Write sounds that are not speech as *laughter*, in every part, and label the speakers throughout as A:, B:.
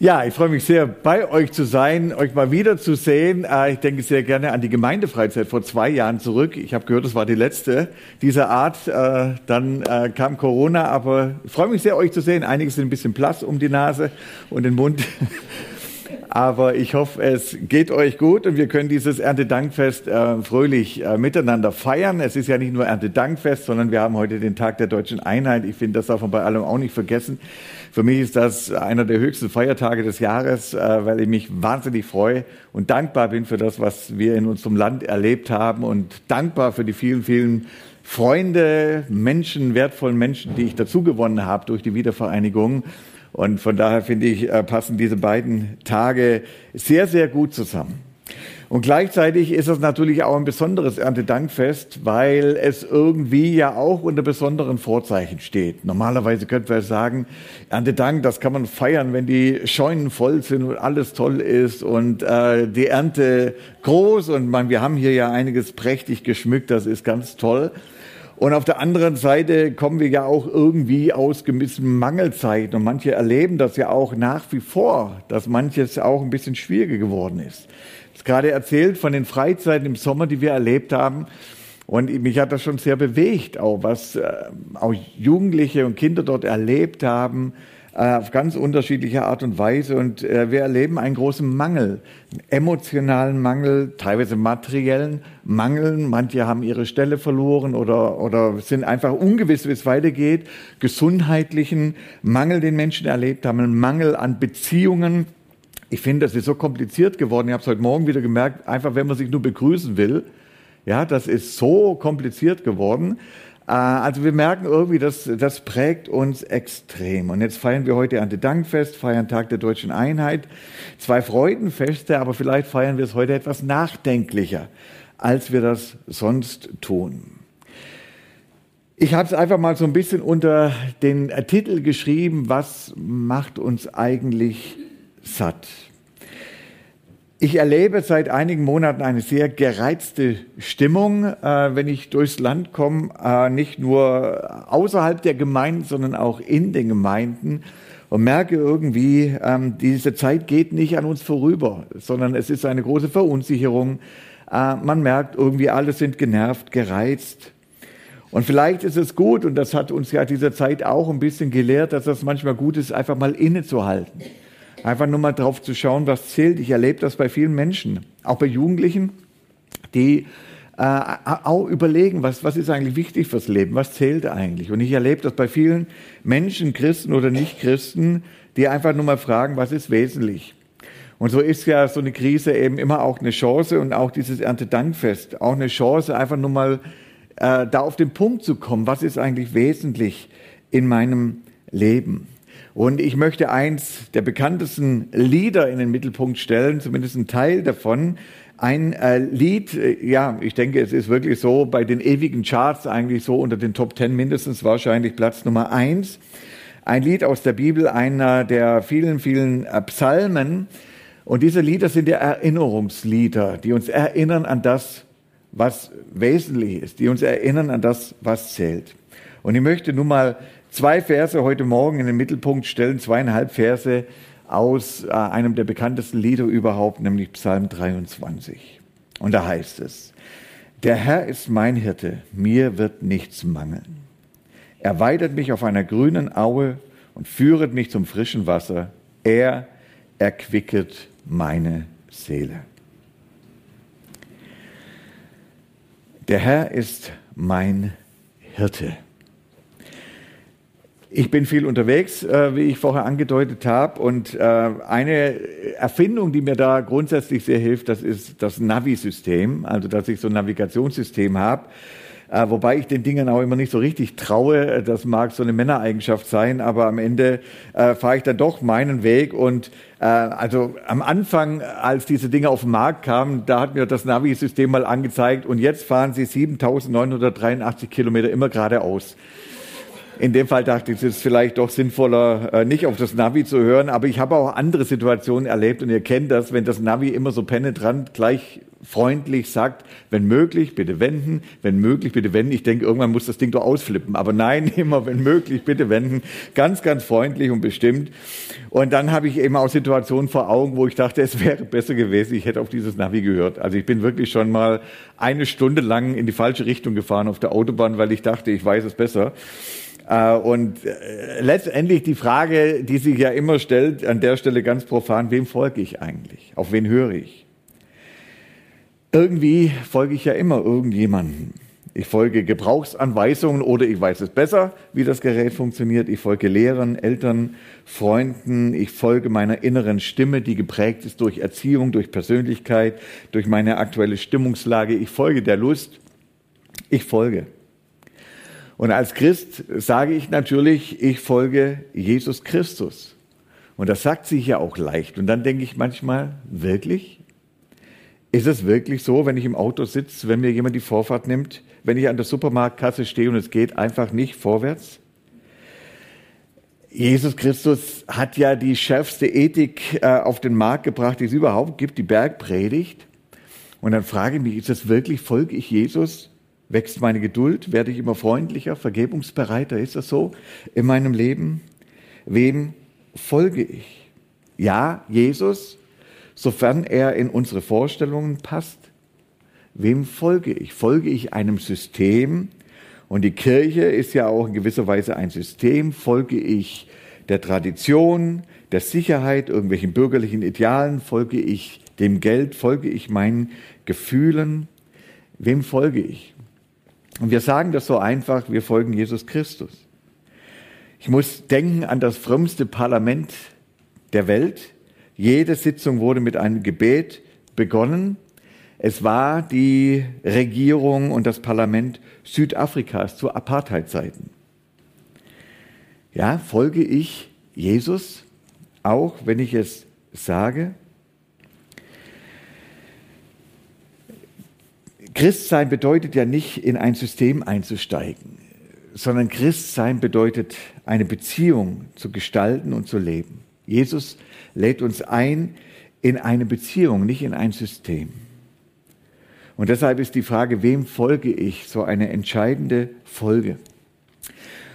A: Ja, ich freue mich sehr, bei euch zu sein, euch mal wieder zu sehen. Äh, ich denke sehr gerne an die Gemeindefreizeit vor zwei Jahren zurück. Ich habe gehört, das war die letzte dieser Art. Äh, dann äh, kam Corona, aber ich freue mich sehr, euch zu sehen. Einige sind ein bisschen blass um die Nase und den Mund. *laughs* Aber ich hoffe, es geht euch gut und wir können dieses Erntedankfest äh, fröhlich äh, miteinander feiern. Es ist ja nicht nur Erntedankfest, sondern wir haben heute den Tag der deutschen Einheit. Ich finde, das darf man bei allem auch nicht vergessen. Für mich ist das einer der höchsten Feiertage des Jahres, äh, weil ich mich wahnsinnig freue und dankbar bin für das, was wir in unserem Land erlebt haben und dankbar für die vielen, vielen Freunde, Menschen, wertvollen Menschen, die ich dazu gewonnen habe durch die Wiedervereinigung. Und von daher finde ich, äh, passen diese beiden Tage sehr, sehr gut zusammen. Und gleichzeitig ist es natürlich auch ein besonderes Erntedankfest, weil es irgendwie ja auch unter besonderen Vorzeichen steht. Normalerweise könnten wir sagen, Erntedank, das kann man feiern, wenn die Scheunen voll sind und alles toll ist und äh, die Ernte groß und man, wir haben hier ja einiges prächtig geschmückt, das ist ganz toll. Und auf der anderen Seite kommen wir ja auch irgendwie aus gewissen Mangelzeiten. Und manche erleben das ja auch nach wie vor, dass manches auch ein bisschen schwieriger geworden ist. Gerade erzählt von den Freizeiten im Sommer, die wir erlebt haben. Und mich hat das schon sehr bewegt, auch was äh, auch Jugendliche und Kinder dort erlebt haben, äh, auf ganz unterschiedliche Art und Weise. Und äh, wir erleben einen großen Mangel, einen emotionalen Mangel, teilweise materiellen Mangel. Manche haben ihre Stelle verloren oder, oder sind einfach ungewiss, wie es weitergeht. Gesundheitlichen Mangel, den Menschen erlebt haben, einen Mangel an Beziehungen. Ich finde, das ist so kompliziert geworden. Ich habe es heute Morgen wieder gemerkt, einfach wenn man sich nur begrüßen will. Ja, das ist so kompliziert geworden. Äh, also wir merken irgendwie, das, das prägt uns extrem. Und jetzt feiern wir heute Erntedankfest, feiern Tag der deutschen Einheit. Zwei Freudenfeste, aber vielleicht feiern wir es heute etwas nachdenklicher, als wir das sonst tun. Ich habe es einfach mal so ein bisschen unter den Titel geschrieben, was macht uns eigentlich satt? Ich erlebe seit einigen Monaten eine sehr gereizte Stimmung, äh, wenn ich durchs Land komme, äh, nicht nur außerhalb der Gemeinden, sondern auch in den Gemeinden und merke irgendwie, ähm, diese Zeit geht nicht an uns vorüber, sondern es ist eine große Verunsicherung. Äh, man merkt irgendwie, alle sind genervt, gereizt. Und vielleicht ist es gut, und das hat uns ja diese Zeit auch ein bisschen gelehrt, dass das manchmal gut ist, einfach mal innezuhalten Einfach nur mal drauf zu schauen, was zählt. Ich erlebe das bei vielen Menschen, auch bei Jugendlichen, die äh, auch überlegen, was, was ist eigentlich wichtig fürs Leben, was zählt eigentlich. Und ich erlebe das bei vielen Menschen, Christen oder Nicht-Christen, die einfach nur mal fragen, was ist wesentlich. Und so ist ja so eine Krise eben immer auch eine Chance und auch dieses Erntedankfest auch eine Chance, einfach nur mal äh, da auf den Punkt zu kommen, was ist eigentlich wesentlich in meinem Leben. Und ich möchte eins der bekanntesten Lieder in den Mittelpunkt stellen, zumindest ein Teil davon. Ein äh, Lied, äh, ja, ich denke, es ist wirklich so bei den ewigen Charts eigentlich so unter den Top Ten mindestens wahrscheinlich Platz Nummer eins. Ein Lied aus der Bibel, einer der vielen, vielen äh, Psalmen. Und diese Lieder sind ja Erinnerungslieder, die uns erinnern an das, was wesentlich ist, die uns erinnern an das, was zählt. Und ich möchte nun mal zwei Verse heute Morgen in den Mittelpunkt stellen, zweieinhalb Verse aus äh, einem der bekanntesten Lieder überhaupt, nämlich Psalm 23. Und da heißt es, der Herr ist mein Hirte, mir wird nichts mangeln. Er weidet mich auf einer grünen Aue und führet mich zum frischen Wasser. Er erquicket meine Seele. Der Herr ist mein Hirte. Ich bin viel unterwegs, äh, wie ich vorher angedeutet habe. Und äh, eine Erfindung, die mir da grundsätzlich sehr hilft, das ist das Navi-System. Also, dass ich so ein Navigationssystem habe, Äh, wobei ich den Dingen auch immer nicht so richtig traue. Das mag so eine Männereigenschaft sein, aber am Ende äh, fahre ich dann doch meinen Weg. Und äh, also am Anfang, als diese Dinge auf den Markt kamen, da hat mir das Navi-System mal angezeigt und jetzt fahren sie 7.983 Kilometer immer geradeaus. In dem Fall dachte ich, es ist vielleicht doch sinnvoller, äh, nicht auf das Navi zu hören. Aber ich habe auch andere Situationen erlebt und ihr kennt das, wenn das Navi immer so penetrant gleich freundlich sagt, wenn möglich, bitte wenden, wenn möglich, bitte wenden. Ich denke, irgendwann muss das Ding doch ausflippen. Aber nein, *laughs* immer wenn möglich, bitte wenden. Ganz, ganz freundlich und bestimmt. Und dann habe ich eben auch Situationen vor Augen, wo ich dachte, es wäre besser gewesen, ich hätte auf dieses Navi gehört. Also ich bin wirklich schon mal eine Stunde lang in die falsche Richtung gefahren auf der Autobahn, weil ich dachte, ich weiß es besser. Äh, und äh, letztendlich die Frage, die sich ja immer stellt, an der Stelle ganz profan, wem folge ich eigentlich? Auf wen höre ich? Irgendwie folge ich ja immer irgendjemanden. Ich folge Gebrauchsanweisungen oder ich weiß es besser, wie das Gerät funktioniert. Ich folge Lehrern, Eltern, Freunden. Ich folge meiner inneren Stimme, die geprägt ist durch Erziehung, durch Persönlichkeit, durch meine aktuelle Stimmungslage. Ich folge der Lust. Ich folge. Und als Christ sage ich natürlich, ich folge Jesus Christus. Und das sagt sich ja auch leicht. Und dann denke ich manchmal, wirklich? Ist es wirklich so, wenn ich im Auto sitze, wenn mir jemand die Vorfahrt nimmt, wenn ich an der Supermarktkasse stehe und es geht einfach nicht vorwärts? Jesus Christus hat ja die schärfste Ethik äh, auf den Markt gebracht, die es überhaupt gibt, die Bergpredigt. Und dann frage ich mich, ist das wirklich, folge ich Jesus? Wächst meine Geduld? Werde ich immer freundlicher, vergebungsbereiter? Ist das so in meinem Leben? Wem folge ich? Ja, Jesus, sofern er in unsere Vorstellungen passt. Wem folge ich? Folge ich einem System? Und die Kirche ist ja auch in gewisser Weise ein System. Folge ich der Tradition, der Sicherheit, irgendwelchen bürgerlichen Idealen? Folge ich dem Geld? Folge ich meinen Gefühlen? Wem folge ich? Und wir sagen das so einfach, wir folgen Jesus Christus. Ich muss denken an das frömmste Parlament der Welt. Jede Sitzung wurde mit einem Gebet begonnen. Es war die Regierung und das Parlament Südafrikas zu Apartheidzeiten. Ja, folge ich Jesus, auch wenn ich es sage? Christsein bedeutet ja nicht, in ein System einzusteigen, sondern Christsein bedeutet, eine Beziehung zu gestalten und zu leben. Jesus lädt uns ein in eine Beziehung, nicht in ein System. Und deshalb ist die Frage, wem folge ich, so eine entscheidende Folge.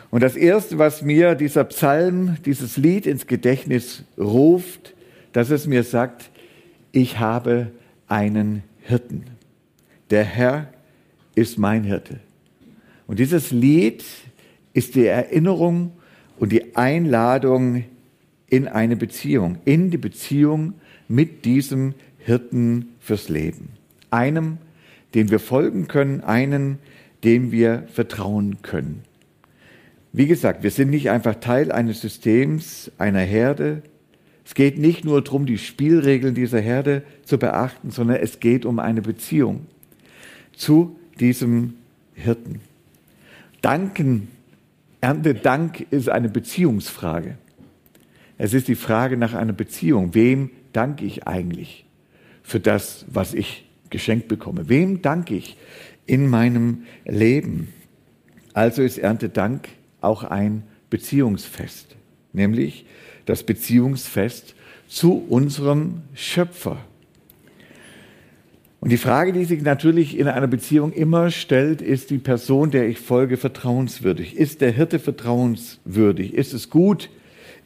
A: Und das Erste, was mir dieser Psalm, dieses Lied ins Gedächtnis ruft, dass es mir sagt, ich habe einen Hirten der Herr ist mein Hirte. Und dieses Lied ist die Erinnerung und die Einladung in eine Beziehung, in die Beziehung mit diesem Hirten fürs Leben. Einem, dem wir folgen können, einen, dem wir vertrauen können. Wie gesagt, wir sind nicht einfach Teil eines Systems, einer Herde. Es geht nicht nur darum, die Spielregeln dieser Herde zu beachten, sondern es geht um eine Beziehung zu diesem Hirten. Danken, Erntedank ist eine Beziehungsfrage. Es ist die Frage nach einer Beziehung. Wem danke ich eigentlich für das, was ich geschenkt bekomme? Wem danke ich in meinem Leben? Also ist Erntedank auch ein Beziehungsfest, nämlich das Beziehungsfest zu unserem Schöpfer. Und die Frage, die sich natürlich in einer Beziehung immer stellt, ist die Person, der ich folge, vertrauenswürdig? Ist der Hirte vertrauenswürdig? Ist es gut,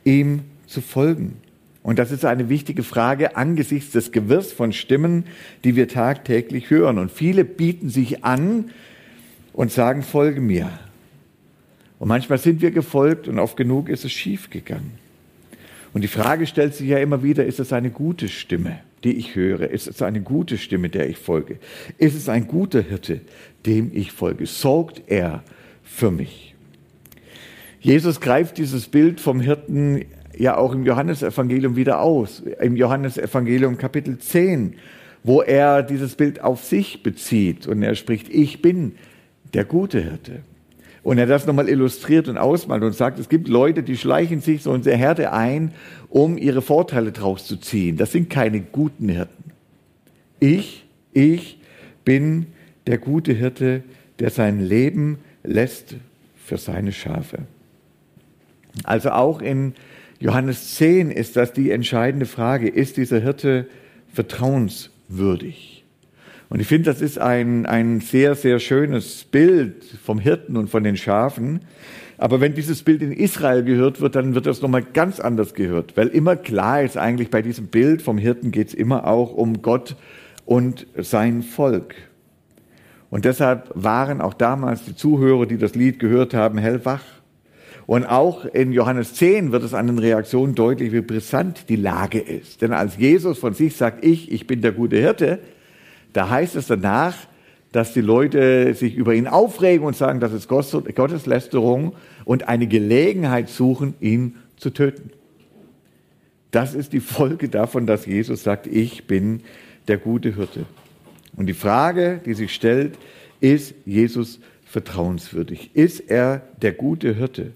A: ihm zu folgen? Und das ist eine wichtige Frage angesichts des Gewirrs von Stimmen, die wir tagtäglich hören. Und viele bieten sich an und sagen, folge mir. Und manchmal sind wir gefolgt und oft genug ist es schief gegangen. Und die Frage stellt sich ja immer wieder, ist es eine gute Stimme? die ich höre? Ist es eine gute Stimme, der ich folge? Ist es ein guter Hirte, dem ich folge? Sorgt er für mich? Jesus greift dieses Bild vom Hirten ja auch im Johannesevangelium wieder aus. Im Johannesevangelium Kapitel 10, wo er dieses Bild auf sich bezieht und er spricht, ich bin der gute Hirte. Und er das nochmal illustriert und ausmalt und sagt, es gibt Leute, die schleichen sich so in der Herde ein, um ihre Vorteile draus zu ziehen. Das sind keine guten Hirten. Ich, ich bin der gute Hirte, der sein Leben lässt für seine Schafe. Also auch in Johannes 10 ist das die entscheidende Frage. Ist dieser Hirte vertrauenswürdig? Und ich finde, das ist ein, ein sehr, sehr schönes Bild vom Hirten und von den Schafen. Aber wenn dieses Bild in Israel gehört wird, dann wird das nochmal ganz anders gehört. Weil immer klar ist eigentlich bei diesem Bild vom Hirten geht es immer auch um Gott und sein Volk. Und deshalb waren auch damals die Zuhörer, die das Lied gehört haben, hellwach. Und auch in Johannes 10 wird es an den Reaktionen deutlich, wie brisant die Lage ist. Denn als Jesus von sich sagt, ich, ich bin der gute Hirte, da heißt es danach, dass die Leute sich über ihn aufregen und sagen, das ist Gotteslästerung und eine Gelegenheit suchen, ihn zu töten. Das ist die Folge davon, dass Jesus sagt, ich bin der gute Hirte. Und die Frage, die sich stellt, ist Jesus vertrauenswürdig? Ist er der gute Hirte?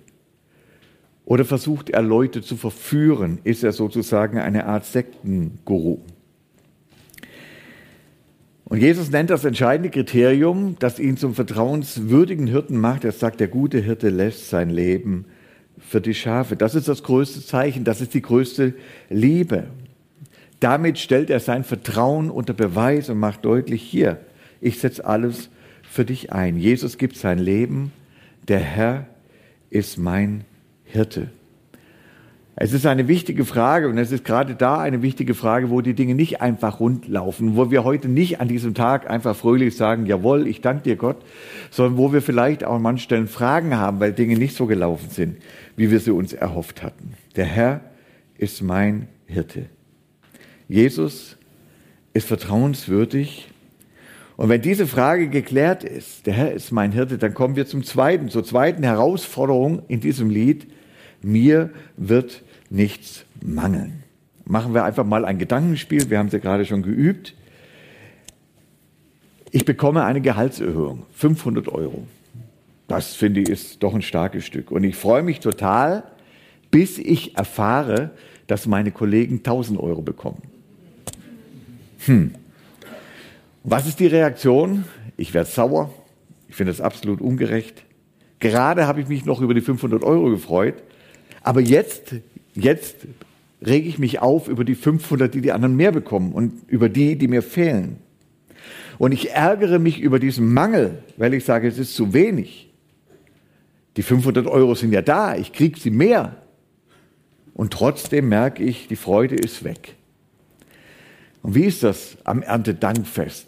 A: Oder versucht er Leute zu verführen? Ist er sozusagen eine Art Sektenguru? Und Jesus nennt das entscheidende Kriterium, das ihn zum vertrauenswürdigen Hirten macht. Er sagt, der gute Hirte lässt sein Leben für die Schafe. Das ist das größte Zeichen, das ist die größte Liebe. Damit stellt er sein Vertrauen unter Beweis und macht deutlich, hier, ich setze alles für dich ein. Jesus gibt sein Leben, der Herr ist mein Hirte. Es ist eine wichtige Frage und es ist gerade da eine wichtige Frage, wo die Dinge nicht einfach rund laufen, wo wir heute nicht an diesem Tag einfach fröhlich sagen, jawohl, ich danke dir Gott, sondern wo wir vielleicht auch an manchen Stellen Fragen haben, weil Dinge nicht so gelaufen sind, wie wir sie uns erhofft hatten. Der Herr ist mein Hirte. Jesus ist vertrauenswürdig. Und wenn diese Frage geklärt ist, der Herr ist mein Hirte, dann kommen wir zum zweiten, zur zweiten Herausforderung in diesem Lied. Mir wird nichts mangeln. Machen wir einfach mal ein Gedankenspiel. Wir haben es ja gerade schon geübt. Ich bekomme eine Gehaltserhöhung, 500 Euro. Das finde ich ist doch ein starkes Stück. Und ich freue mich total, bis ich erfahre, dass meine Kollegen 1000 Euro bekommen. Hm. Was ist die Reaktion? Ich werde sauer. Ich finde das absolut ungerecht. Gerade habe ich mich noch über die 500 Euro gefreut. Aber jetzt Jetzt rege ich mich auf über die 500, die die anderen mehr bekommen und über die, die mir fehlen. Und ich ärgere mich über diesen Mangel, weil ich sage, es ist zu wenig. Die 500 Euro sind ja da, ich kriege sie mehr. Und trotzdem merke ich, die Freude ist weg. Und wie ist das am Erntedankfest?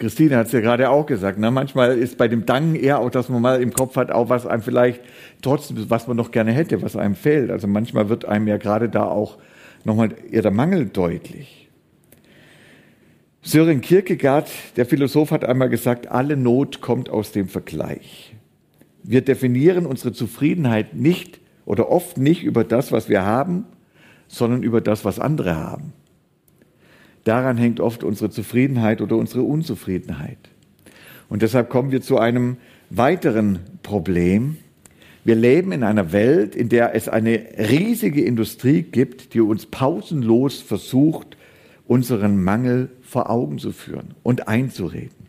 A: Christine hat es ja gerade auch gesagt. Ne? Manchmal ist bei dem Danken eher auch, dass man mal im Kopf hat, auch was einem vielleicht trotzdem, was man noch gerne hätte, was einem fehlt. Also manchmal wird einem ja gerade da auch nochmal eher der Mangel deutlich. Sören Kierkegaard, der Philosoph, hat einmal gesagt, alle Not kommt aus dem Vergleich. Wir definieren unsere Zufriedenheit nicht oder oft nicht über das, was wir haben, sondern über das, was andere haben. Daran hängt oft unsere Zufriedenheit oder unsere Unzufriedenheit. Und deshalb kommen wir zu einem weiteren Problem. Wir leben in einer Welt, in der es eine riesige Industrie gibt, die uns pausenlos versucht, unseren Mangel vor Augen zu führen und einzureden.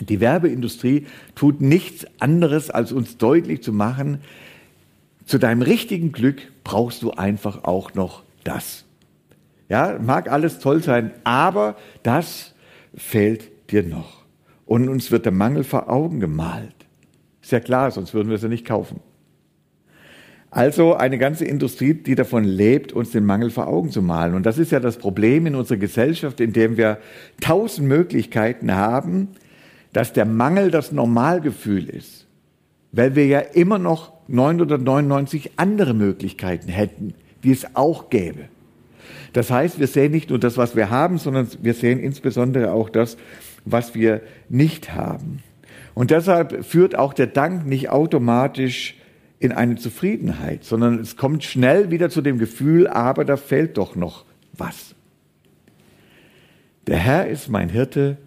A: Die Werbeindustrie tut nichts anderes, als uns deutlich zu machen, zu deinem richtigen Glück brauchst du einfach auch noch das. Ja, mag alles toll sein, aber das fehlt dir noch. Und uns wird der Mangel vor Augen gemalt. Ist ja klar, sonst würden wir sie nicht kaufen. Also eine ganze Industrie, die davon lebt, uns den Mangel vor Augen zu malen. Und das ist ja das Problem in unserer Gesellschaft, in dem wir tausend Möglichkeiten haben, dass der Mangel das Normalgefühl ist. Weil wir ja immer noch 999 andere Möglichkeiten hätten, die es auch gäbe. Das heißt, wir sehen nicht nur das, was wir haben, sondern wir sehen insbesondere auch das, was wir nicht haben. Und deshalb führt auch der Dank nicht automatisch in eine Zufriedenheit, sondern es kommt schnell wieder zu dem Gefühl, aber da fehlt doch noch was. Der Herr ist mein Hirte,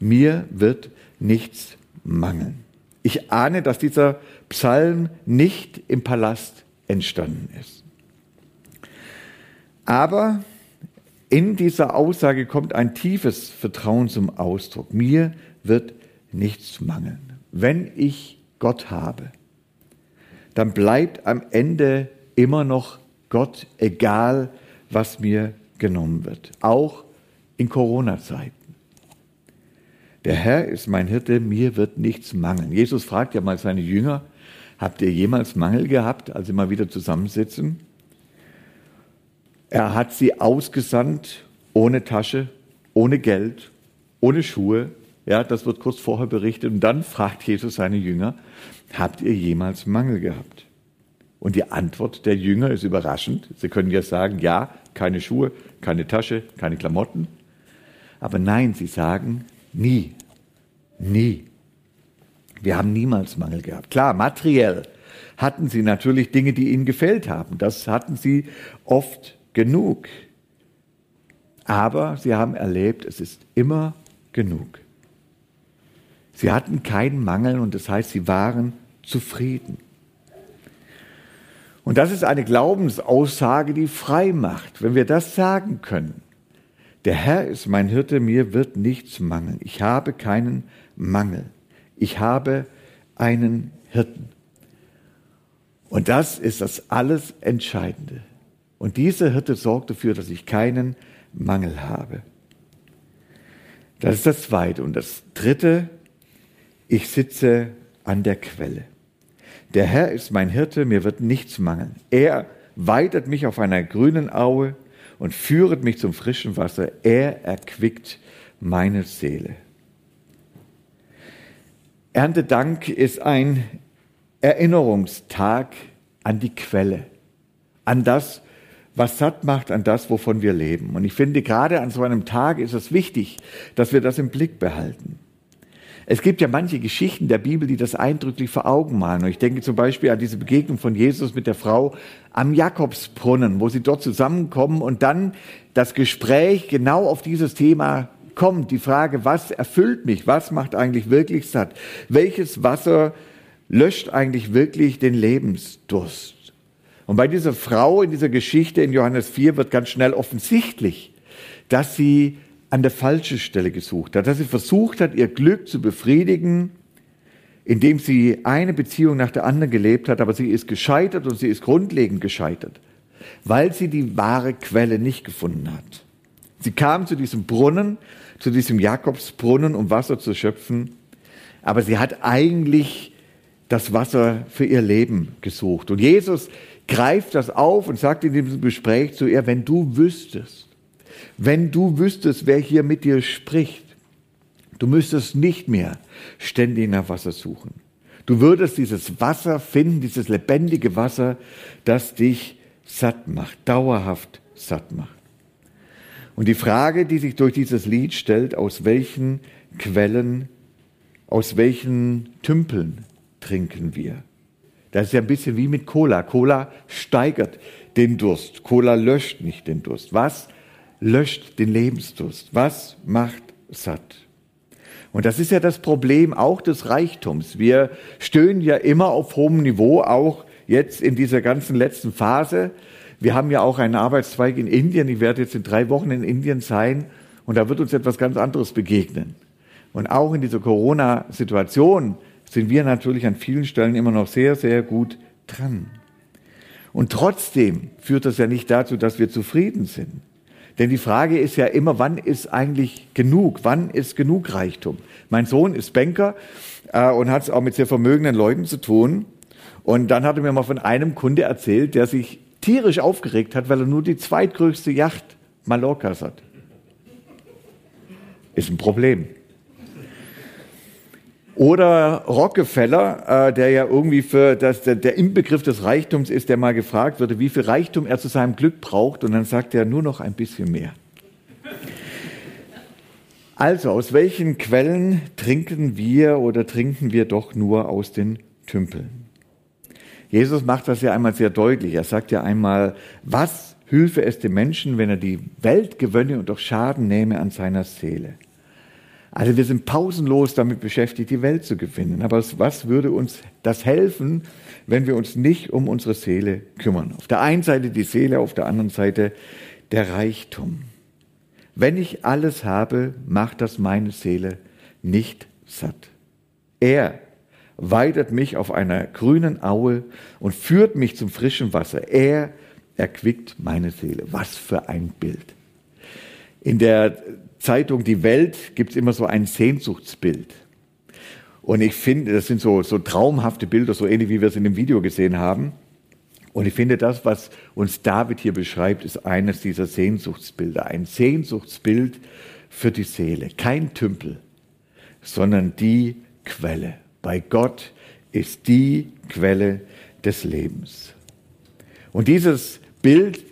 A: mir wird nichts mangeln. Ich ahne, dass dieser Psalm nicht im Palast entstanden ist. Aber in dieser Aussage kommt ein tiefes Vertrauen zum Ausdruck. Mir wird nichts mangeln. Wenn ich Gott habe, dann bleibt am Ende immer noch Gott, egal was mir genommen wird. Auch in Corona-Zeiten. Der Herr ist mein Hirte, mir wird nichts mangeln. Jesus fragt ja mal seine Jünger, habt ihr jemals Mangel gehabt, als sie mal wieder zusammensitzen? Er hat sie ausgesandt, ohne Tasche, ohne Geld, ohne Schuhe. Ja, das wird kurz vorher berichtet. Und dann fragt Jesus seine Jünger, habt ihr jemals Mangel gehabt? Und die Antwort der Jünger ist überraschend. Sie können ja sagen, ja, keine Schuhe, keine Tasche, keine Klamotten. Aber nein, sie sagen, Nie. Nie. Wir haben niemals Mangel gehabt. Klar, materiell hatten sie natürlich Dinge, die ihnen gefällt haben. Das hatten sie oft genug. Aber sie haben erlebt, es ist immer genug. Sie hatten keinen Mangel und das heißt, sie waren zufrieden. Und das ist eine Glaubensaussage, die frei macht. Wenn wir das sagen können, der Herr ist mein Hirte, mir wird nichts mangeln. Ich habe keinen Mangel. Ich habe einen Hirten. Und das ist das alles Entscheidende. Und dieser Hirte sorgt dafür, dass ich keinen Mangel habe. Das ist das Zweite. Und das Dritte, ich sitze an der Quelle. Der Herr ist mein Hirte, mir wird nichts mangeln. Er weidet mich auf einer grünen Aue und führet mich zum frischen Wasser. Er erquickt meine Seele. Erntedank ist ein Erinnerungstag an die Quelle, an das, was satt macht, an das, wovon wir leben. Und ich finde, gerade an so einem Tag ist es wichtig, dass wir das im Blick behalten. Es gibt ja manche Geschichten der Bibel, die das eindrücklich vor Augen malen. Und ich denke zum Beispiel an diese Begegnung von Jesus mit der Frau am Jakobsbrunnen, wo sie dort zusammenkommen und dann das Gespräch genau auf dieses Thema kommt. Die Frage, was erfüllt mich? Was macht eigentlich wirklich satt? Welches Wasser löscht eigentlich wirklich den Lebensdurst? Und bei dieser Frau in dieser Geschichte in Johannes 4 wird ganz schnell offensichtlich, dass sie an der falschen Stelle gesucht hat, dass sie versucht hat, ihr Glück zu befriedigen, indem sie eine Beziehung nach der anderen gelebt hat, aber sie ist gescheitert und sie ist grundlegend gescheitert, weil sie die wahre Quelle nicht gefunden hat. Sie kam zu diesem Brunnen, zu diesem Jakobsbrunnen, um Wasser zu schöpfen, aber sie hat eigentlich das Wasser für ihr Leben gesucht. Und Jesus greift das auf und sagt in diesem Gespräch zu ihr, wenn du wüsstest, wenn du wüsstest, wer hier mit dir spricht, du müsstest nicht mehr ständig nach Wasser suchen. Du würdest dieses Wasser finden, dieses lebendige Wasser, das dich satt macht, dauerhaft satt macht. Und die Frage, die sich durch dieses Lied stellt, aus welchen Quellen, aus welchen Tümpeln trinken wir? Das ist ja ein bisschen wie mit Cola. Cola steigert den Durst. Cola löscht nicht den Durst. Was löscht den Lebensdurst? Was macht satt? Und das ist ja das Problem auch des Reichtums. Wir stöhnen ja immer auf hohem Niveau, auch jetzt in dieser ganzen letzten Phase. Wir haben ja auch einen Arbeitszweig in Indien. Ich werde jetzt in drei Wochen in Indien sein und da wird uns etwas ganz anderes begegnen. Und auch in dieser Corona-Situation sind wir natürlich an vielen Stellen immer noch sehr, sehr gut dran. Und trotzdem führt das ja nicht dazu, dass wir zufrieden sind. Denn die Frage ist ja immer, wann ist eigentlich genug? Wann ist genug Reichtum? Mein Sohn ist Banker äh, und hat es auch mit sehr vermögenden Leuten zu tun. Und dann hat er mir mal von einem Kunde erzählt, der sich tierisch aufgeregt hat, weil er nur die zweitgrößte Yacht Mallorcas hat. Ist ein Problem. Oder Rockefeller, äh, der ja irgendwie für das, der, der Inbegriff des Reichtums ist, der mal gefragt wurde, wie viel Reichtum er zu seinem Glück braucht. Und dann sagt er nur noch ein bisschen mehr. Also, aus welchen Quellen trinken wir oder trinken wir doch nur aus den Tümpeln? Jesus macht das ja einmal sehr deutlich. Er sagt ja einmal, was hülfe es dem Menschen, wenn er die Welt gewönne und doch Schaden nehme an seiner Seele? Also wir sind pausenlos damit beschäftigt, die Welt zu gewinnen. Aber was würde uns das helfen, wenn wir uns nicht um unsere Seele kümmern? Auf der einen Seite die Seele, auf der anderen Seite der Reichtum. Wenn ich alles habe, macht das meine Seele nicht satt. Er weidet mich auf einer grünen Aue und führt mich zum frischen Wasser. Er erquickt meine Seele. Was für ein Bild. In der Zeitung Die Welt gibt es immer so ein Sehnsuchtsbild. Und ich finde, das sind so, so traumhafte Bilder, so ähnlich wie wir es in dem Video gesehen haben. Und ich finde, das, was uns David hier beschreibt, ist eines dieser Sehnsuchtsbilder. Ein Sehnsuchtsbild für die Seele. Kein Tümpel, sondern die Quelle. Bei Gott ist die Quelle des Lebens. Und dieses Bild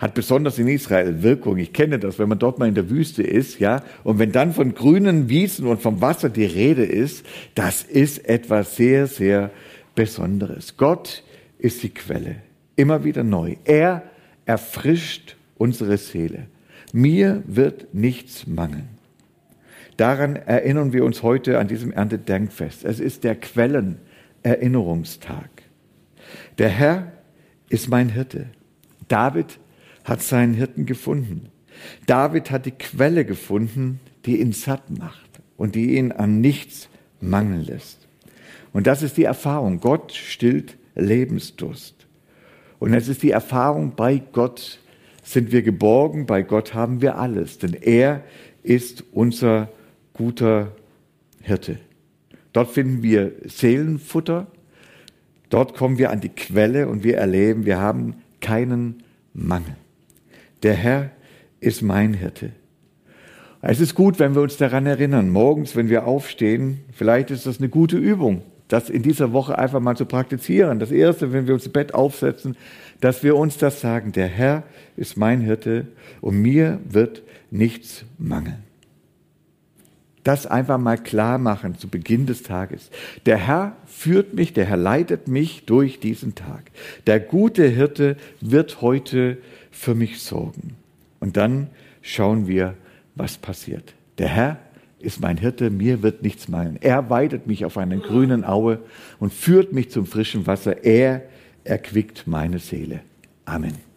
A: hat besonders in Israel Wirkung. Ich kenne das, wenn man dort mal in der Wüste ist, ja, und wenn dann von grünen Wiesen und vom Wasser die Rede ist, das ist etwas sehr, sehr Besonderes. Gott ist die Quelle, immer wieder neu. Er erfrischt unsere Seele. Mir wird nichts mangeln. Daran erinnern wir uns heute an diesem Erntedankfest. Es ist der Quellenerinnerungstag. Der Herr ist mein Hirte. David hat seinen Hirten gefunden. David hat die Quelle gefunden, die ihn satt macht und die ihn an nichts mangeln lässt. Und das ist die Erfahrung. Gott stillt Lebensdurst. Und es ist die Erfahrung, bei Gott sind wir geborgen, bei Gott haben wir alles, denn er ist unser guter Hirte. Dort finden wir Seelenfutter, dort kommen wir an die Quelle und wir erleben, wir haben keinen Mangel. Der Herr ist mein Hirte. Es ist gut, wenn wir uns daran erinnern, morgens, wenn wir aufstehen, vielleicht ist das eine gute Übung, das in dieser Woche einfach mal zu praktizieren. Das Erste, wenn wir uns im Bett aufsetzen, dass wir uns das sagen, der Herr ist mein Hirte und mir wird nichts mangeln das einfach mal klar machen zu Beginn des Tages. Der Herr führt mich, der Herr leitet mich durch diesen Tag. Der gute Hirte wird heute für mich sorgen. Und dann schauen wir, was passiert. Der Herr ist mein Hirte, mir wird nichts mangeln. Er weidet mich auf einer grünen Aue und führt mich zum frischen Wasser. Er erquickt meine Seele. Amen.